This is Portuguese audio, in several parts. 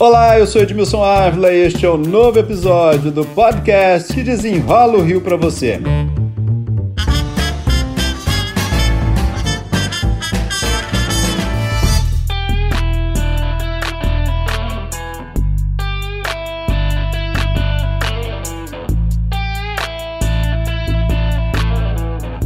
Olá, eu sou Edmilson Ávila e este é o um novo episódio do podcast que desenrola o Rio para você.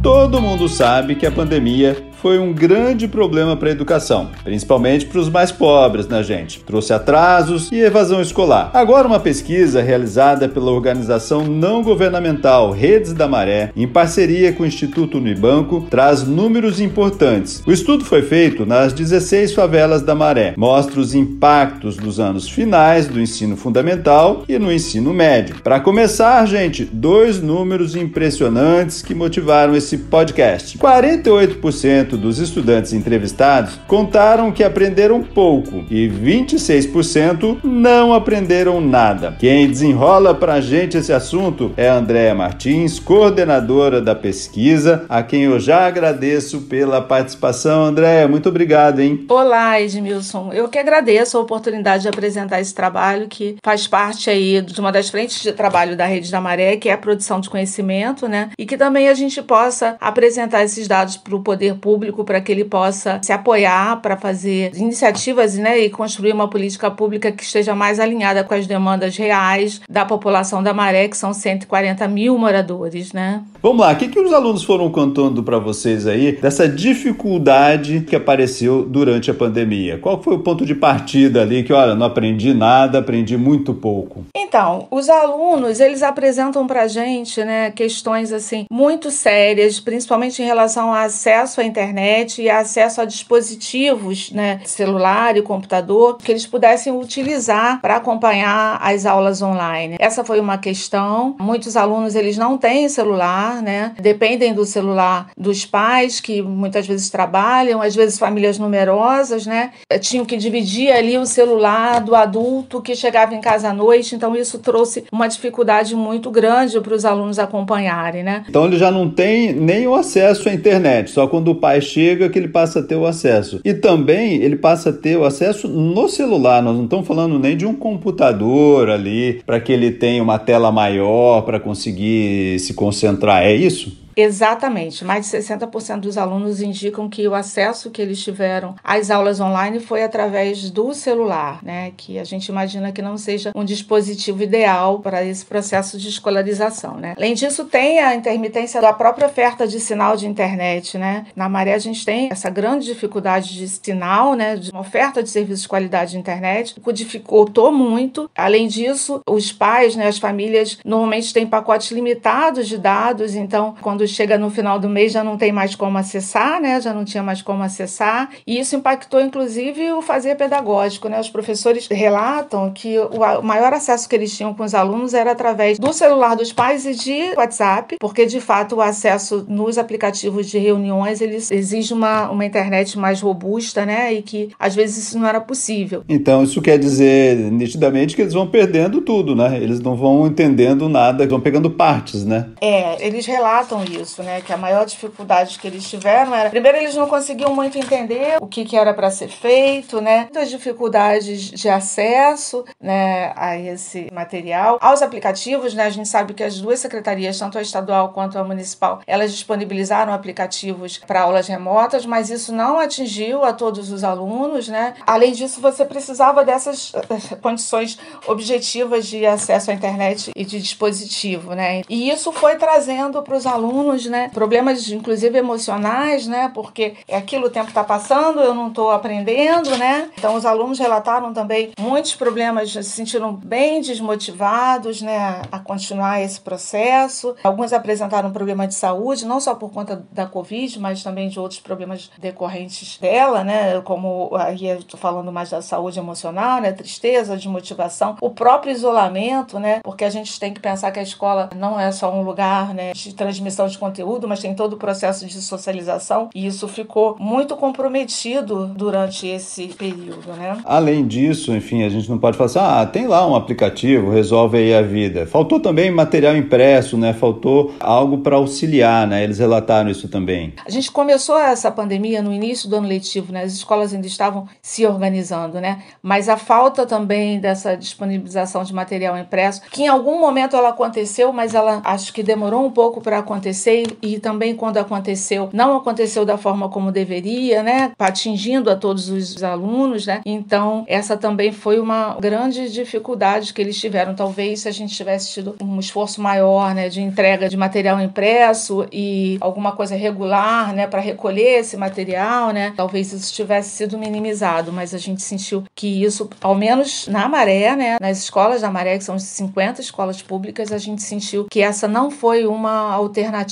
Todo mundo sabe que a pandemia foi um grande problema para a educação, principalmente para os mais pobres, né, gente? Trouxe atrasos e evasão escolar. Agora, uma pesquisa realizada pela organização não governamental Redes da Maré, em parceria com o Instituto Unibanco, traz números importantes. O estudo foi feito nas 16 favelas da Maré, mostra os impactos dos anos finais do ensino fundamental e no ensino médio. Para começar, gente, dois números impressionantes que motivaram esse podcast. 48% dos estudantes entrevistados contaram que aprenderam pouco e 26% não aprenderam nada. Quem desenrola pra gente esse assunto é a Andréa Martins, coordenadora da pesquisa, a quem eu já agradeço pela participação. Andréa, muito obrigado, hein? Olá, Edmilson. Eu que agradeço a oportunidade de apresentar esse trabalho que faz parte aí de uma das frentes de trabalho da Rede da Maré, que é a produção de conhecimento, né? E que também a gente possa apresentar esses dados para o poder público público para que ele possa se apoiar para fazer iniciativas né, e construir uma política pública que esteja mais alinhada com as demandas reais da população da Maré, que são 140 mil moradores. Né? Vamos lá, o que, que os alunos foram contando para vocês aí dessa dificuldade que apareceu durante a pandemia? Qual foi o ponto de partida ali que, olha, não aprendi nada, aprendi muito pouco? Então, os alunos, eles apresentam para a gente né, questões assim muito sérias, principalmente em relação ao acesso à internet e acesso a dispositivos, né, celular e computador, que eles pudessem utilizar para acompanhar as aulas online. Essa foi uma questão. Muitos alunos eles não têm celular, né? Dependem do celular dos pais que muitas vezes trabalham, às vezes famílias numerosas, né? Tinham que dividir ali o celular do adulto que chegava em casa à noite, então isso trouxe uma dificuldade muito grande para os alunos acompanharem, né? Então ele já não tem nem o acesso à internet, só quando o pai chega que ele passa a ter o acesso. E também ele passa a ter o acesso no celular. Nós não estamos falando nem de um computador ali para que ele tenha uma tela maior para conseguir se concentrar. É isso? Exatamente. Mais de 60% dos alunos indicam que o acesso que eles tiveram às aulas online foi através do celular, né? Que a gente imagina que não seja um dispositivo ideal para esse processo de escolarização, né? Além disso, tem a intermitência da própria oferta de sinal de internet, né? Na Maré a gente tem essa grande dificuldade de sinal, né? De uma oferta de serviços de qualidade de internet, o que dificultou muito. Além disso, os pais, né? As famílias normalmente têm pacotes limitados de dados, então quando chega no final do mês já não tem mais como acessar, né? Já não tinha mais como acessar. E isso impactou, inclusive, o fazer pedagógico, né? Os professores relatam que o maior acesso que eles tinham com os alunos era através do celular dos pais e de WhatsApp, porque de fato o acesso nos aplicativos de reuniões eles exige uma, uma internet mais robusta, né? E que às vezes isso não era possível. Então isso quer dizer nitidamente que eles vão perdendo tudo, né? Eles não vão entendendo nada, vão pegando partes, né? É, eles relatam isso né? Que a maior dificuldade que eles tiveram era, primeiro, eles não conseguiam muito entender o que, que era para ser feito, né? Muitas dificuldades de acesso, né, a esse material, aos aplicativos, né? A gente sabe que as duas secretarias, tanto a estadual quanto a municipal, elas disponibilizaram aplicativos para aulas remotas, mas isso não atingiu a todos os alunos, né? Além disso, você precisava dessas eh, condições objetivas de acesso à internet e de dispositivo, né? E isso foi trazendo para os alunos alunos, né? Problemas, inclusive, emocionais, né? Porque é aquilo, o tempo está passando, eu não estou aprendendo, né? Então, os alunos relataram também muitos problemas, se sentiram bem desmotivados, né? A continuar esse processo. Alguns apresentaram problema de saúde, não só por conta da Covid, mas também de outros problemas decorrentes dela, né? Como aí eu estou falando mais da saúde emocional, né? Tristeza, desmotivação, o próprio isolamento, né? Porque a gente tem que pensar que a escola não é só um lugar, né? De transmissão de conteúdo, mas tem todo o processo de socialização e isso ficou muito comprometido durante esse período, né? Além disso, enfim, a gente não pode falar assim, ah, tem lá um aplicativo, resolve aí a vida. Faltou também material impresso, né? Faltou algo para auxiliar, né? Eles relataram isso também. A gente começou essa pandemia no início do ano letivo, né? As escolas ainda estavam se organizando, né? Mas a falta também dessa disponibilização de material impresso, que em algum momento ela aconteceu, mas ela acho que demorou um pouco para acontecer e também quando aconteceu, não aconteceu da forma como deveria, né? Atingindo a todos os alunos, né? Então, essa também foi uma grande dificuldade que eles tiveram. Talvez se a gente tivesse tido um esforço maior, né, de entrega de material impresso e alguma coisa regular, né, para recolher esse material, né? Talvez isso tivesse sido minimizado, mas a gente sentiu que isso, ao menos na Maré, né, nas escolas da Maré, que são 50 escolas públicas, a gente sentiu que essa não foi uma alternativa,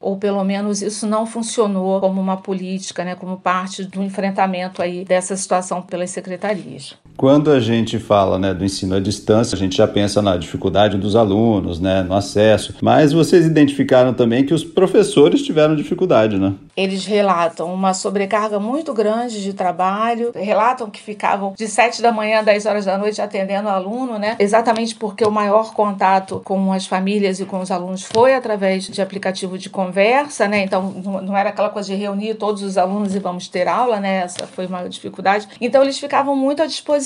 ou pelo menos isso não funcionou como uma política, né, como parte do enfrentamento aí dessa situação pelas secretarias. Quando a gente fala né, do ensino à distância, a gente já pensa na dificuldade dos alunos, né, no acesso, mas vocês identificaram também que os professores tiveram dificuldade, né? Eles relatam uma sobrecarga muito grande de trabalho, relatam que ficavam de 7 da manhã a 10 horas da noite atendendo o aluno, né? Exatamente porque o maior contato com as famílias e com os alunos foi através de aplicativo de conversa, né? Então não era aquela coisa de reunir todos os alunos e vamos ter aula, né? Essa foi uma dificuldade. Então eles ficavam muito à disposição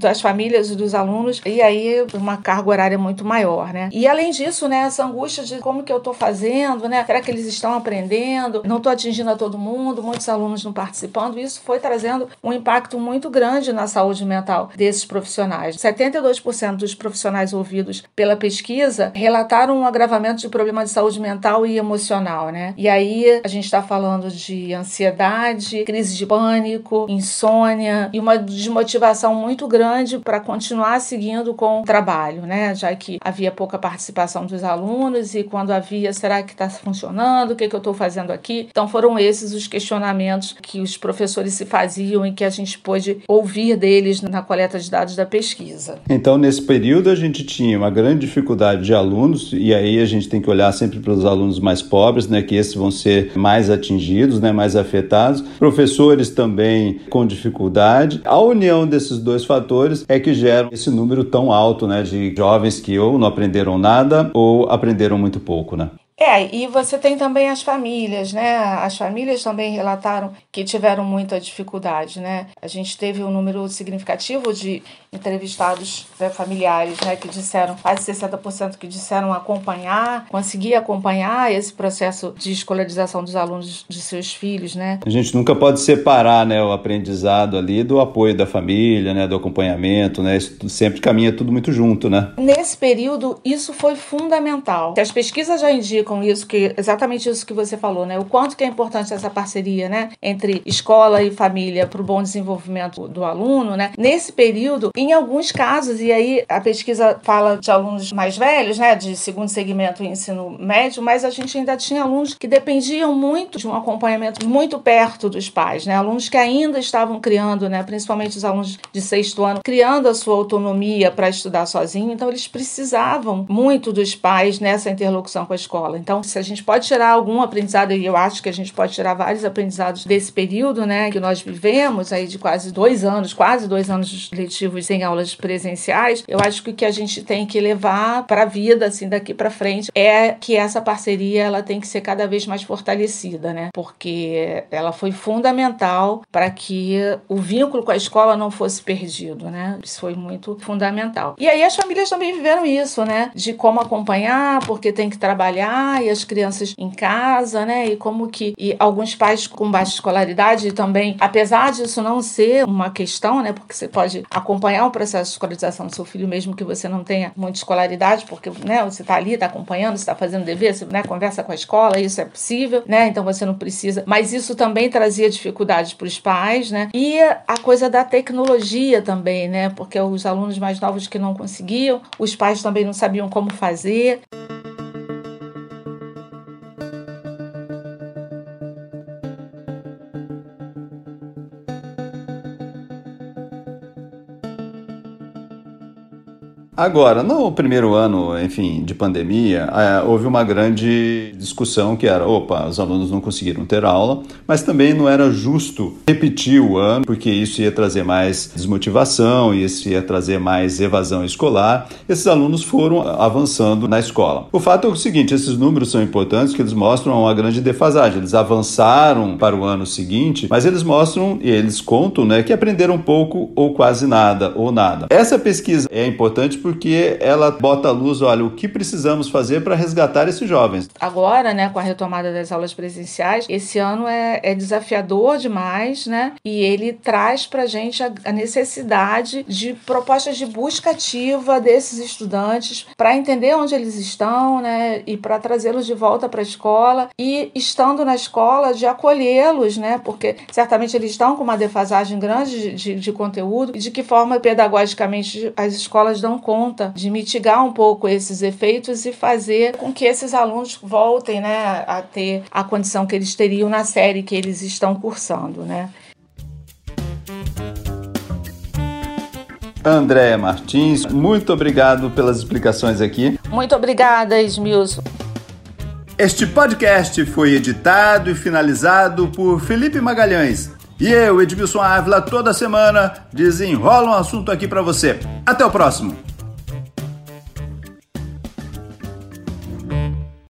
das famílias e dos alunos e aí uma carga horária muito maior, né? E além disso, né, essa angústia de como que eu tô fazendo, né? Será que eles estão aprendendo? Não tô atingindo a todo mundo, muitos alunos não participando. Isso foi trazendo um impacto muito grande na saúde mental desses profissionais. 72% dos profissionais ouvidos pela pesquisa relataram um agravamento de problema de saúde mental e emocional, né? E aí a gente está falando de ansiedade, crise de pânico, insônia e uma desmotivação muito grande para continuar seguindo com o trabalho, né? Já que havia pouca participação dos alunos e quando havia, será que está funcionando? O que, que eu estou fazendo aqui? Então foram esses os questionamentos que os professores se faziam e que a gente pôde ouvir deles na coleta de dados da pesquisa. Então, nesse período, a gente tinha uma grande dificuldade de alunos, e aí a gente tem que olhar sempre para os alunos mais pobres, né, que esses vão ser mais atingidos, né, mais afetados. Professores também com dificuldade. A união desses dois fatores é que geram esse número tão alto né, de jovens que ou não aprenderam nada ou aprenderam muito pouco. Né? É, e você tem também as famílias, né? As famílias também relataram que tiveram muita dificuldade, né? A gente teve um número significativo de entrevistados né, familiares, né, que disseram, quase 60% que disseram acompanhar, conseguir acompanhar esse processo de escolarização dos alunos de seus filhos, né? A gente nunca pode separar, né, o aprendizado ali do apoio da família, né, do acompanhamento, né? Isso sempre caminha tudo muito junto, né? Nesse período, isso foi fundamental. As pesquisas já indicam isso, que exatamente isso que você falou, né? O quanto que é importante essa parceria, né, entre escola e família para o bom desenvolvimento do aluno, né? Nesse período, em alguns casos, e aí a pesquisa fala de alunos mais velhos, né, de segundo segmento e ensino médio, mas a gente ainda tinha alunos que dependiam muito de um acompanhamento muito perto dos pais, né, alunos que ainda estavam criando, né, principalmente os alunos de sexto ano, criando a sua autonomia para estudar sozinho, então eles precisavam muito dos pais nessa interlocução com a escola. Então, se a gente pode tirar algum aprendizado, e eu acho que a gente pode tirar vários aprendizados desse período, né, que nós vivemos aí de quase dois anos, quase dois anos letivos sem aulas presenciais, eu acho que o que a gente tem que levar para a vida, assim, daqui para frente, é que essa parceria ela tem que ser cada vez mais fortalecida, né? Porque ela foi fundamental para que o vínculo com a escola não fosse perdido, né? Isso foi muito fundamental. E aí as famílias também viveram isso, né? De como acompanhar, porque tem que trabalhar e as crianças em casa, né? E como que e alguns pais com baixa escolaridade também, apesar disso não ser uma questão, né? Porque você pode acompanhar o processo de escolarização do seu filho, mesmo que você não tenha muita escolaridade, porque né, você está ali, está acompanhando, está fazendo dever, você né, conversa com a escola, isso é possível, né? Então você não precisa. Mas isso também trazia dificuldades para os pais, né? E a coisa da tecnologia também, né? Porque os alunos mais novos que não conseguiam, os pais também não sabiam como fazer. Agora, no primeiro ano, enfim, de pandemia, é, houve uma grande discussão que era, opa, os alunos não conseguiram ter aula, mas também não era justo repetir o ano, porque isso ia trazer mais desmotivação, isso ia trazer mais evasão escolar. Esses alunos foram avançando na escola. O fato é o seguinte, esses números são importantes, que eles mostram uma grande defasagem. Eles avançaram para o ano seguinte, mas eles mostram e eles contam, né, que aprenderam pouco ou quase nada ou nada. Essa pesquisa é importante ela bota à luz, olha, o que precisamos fazer para resgatar esses jovens. Agora, né, com a retomada das aulas presenciais, esse ano é, é desafiador demais, né? E ele traz para a gente a necessidade de propostas de busca ativa desses estudantes para entender onde eles estão, né? E para trazê-los de volta para a escola e estando na escola de acolhê-los, né? Porque certamente eles estão com uma defasagem grande de, de, de conteúdo e de que forma pedagogicamente as escolas dão conta de mitigar um pouco esses efeitos e fazer com que esses alunos voltem, né, a ter a condição que eles teriam na série que eles estão cursando, né? Andréa Martins, muito obrigado pelas explicações aqui. Muito obrigada, Esmilson. Este podcast foi editado e finalizado por Felipe Magalhães. E eu, Edmilson Ávila, toda semana desenrola um assunto aqui para você. Até o próximo!